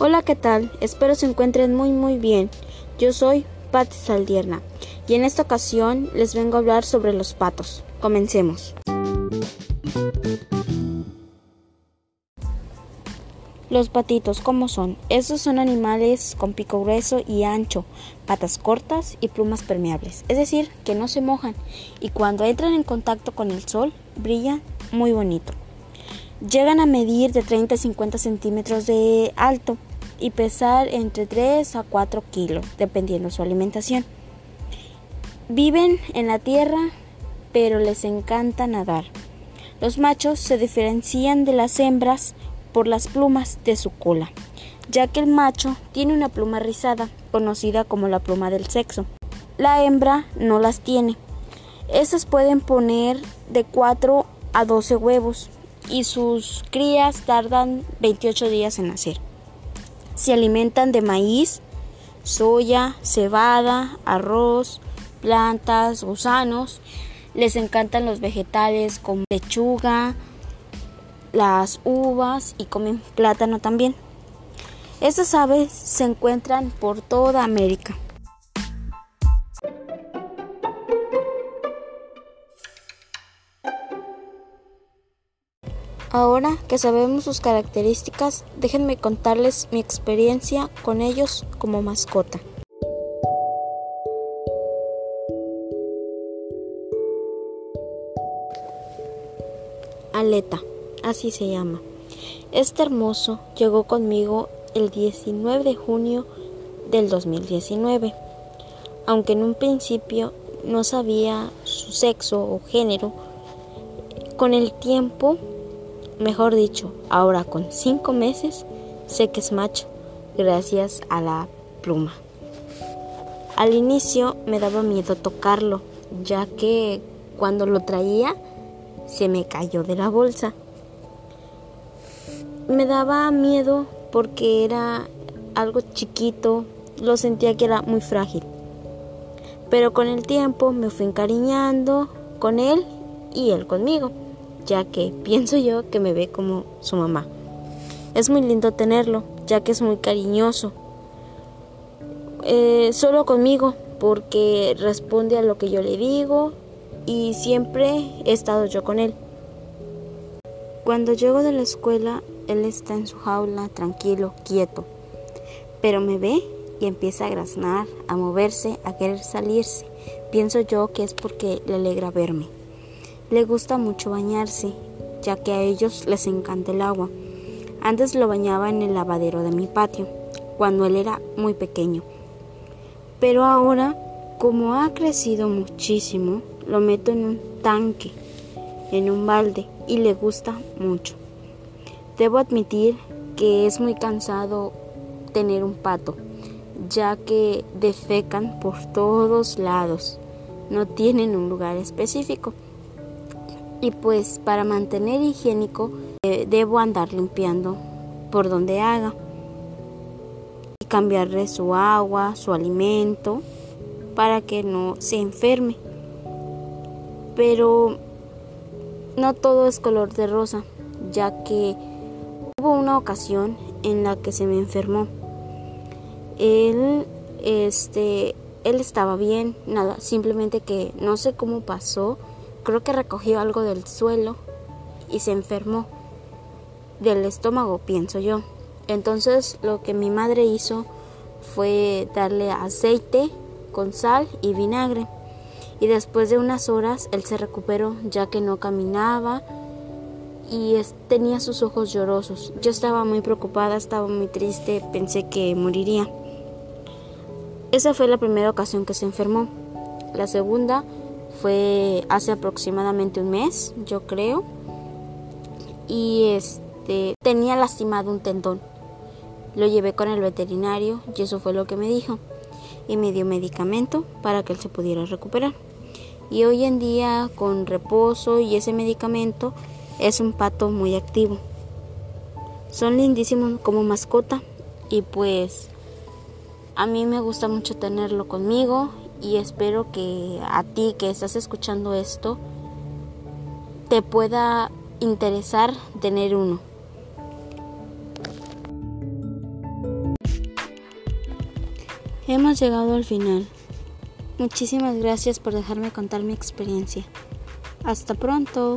Hola, ¿qué tal? Espero se encuentren muy muy bien. Yo soy Pat Saldierna y en esta ocasión les vengo a hablar sobre los patos. Comencemos. Los patitos, ¿cómo son? Estos son animales con pico grueso y ancho, patas cortas y plumas permeables, es decir, que no se mojan y cuando entran en contacto con el sol brillan muy bonito. Llegan a medir de 30 a 50 centímetros de alto y pesar entre 3 a 4 kilos, dependiendo su alimentación. Viven en la tierra, pero les encanta nadar. Los machos se diferencian de las hembras por las plumas de su cola, ya que el macho tiene una pluma rizada, conocida como la pluma del sexo. La hembra no las tiene. Estas pueden poner de 4 a 12 huevos y sus crías tardan 28 días en nacer. Se alimentan de maíz, soya, cebada, arroz, plantas, gusanos. Les encantan los vegetales como lechuga, las uvas y comen plátano también. Estas aves se encuentran por toda América. Ahora que sabemos sus características, déjenme contarles mi experiencia con ellos como mascota. Aleta, así se llama. Este hermoso llegó conmigo el 19 de junio del 2019, aunque en un principio no sabía su sexo o género, con el tiempo Mejor dicho, ahora con cinco meses sé que es macho gracias a la pluma. Al inicio me daba miedo tocarlo, ya que cuando lo traía se me cayó de la bolsa. Me daba miedo porque era algo chiquito, lo sentía que era muy frágil. Pero con el tiempo me fui encariñando con él y él conmigo ya que pienso yo que me ve como su mamá. Es muy lindo tenerlo, ya que es muy cariñoso. Eh, solo conmigo, porque responde a lo que yo le digo y siempre he estado yo con él. Cuando llego de la escuela, él está en su jaula, tranquilo, quieto, pero me ve y empieza a graznar, a moverse, a querer salirse. Pienso yo que es porque le alegra verme. Le gusta mucho bañarse, ya que a ellos les encanta el agua. Antes lo bañaba en el lavadero de mi patio, cuando él era muy pequeño. Pero ahora, como ha crecido muchísimo, lo meto en un tanque, en un balde, y le gusta mucho. Debo admitir que es muy cansado tener un pato, ya que defecan por todos lados. No tienen un lugar específico y pues para mantener higiénico eh, debo andar limpiando por donde haga y cambiarle su agua, su alimento para que no se enferme. Pero no todo es color de rosa, ya que hubo una ocasión en la que se me enfermó. Él este él estaba bien, nada, simplemente que no sé cómo pasó creo que recogió algo del suelo y se enfermó del estómago, pienso yo. Entonces lo que mi madre hizo fue darle aceite con sal y vinagre. Y después de unas horas él se recuperó ya que no caminaba y tenía sus ojos llorosos. Yo estaba muy preocupada, estaba muy triste, pensé que moriría. Esa fue la primera ocasión que se enfermó. La segunda fue hace aproximadamente un mes, yo creo. Y este tenía lastimado un tendón. Lo llevé con el veterinario y eso fue lo que me dijo. Y me dio medicamento para que él se pudiera recuperar. Y hoy en día con reposo y ese medicamento es un pato muy activo. Son lindísimos como mascota y pues a mí me gusta mucho tenerlo conmigo y espero que a ti que estás escuchando esto te pueda interesar tener uno. Hemos llegado al final. Muchísimas gracias por dejarme contar mi experiencia. Hasta pronto.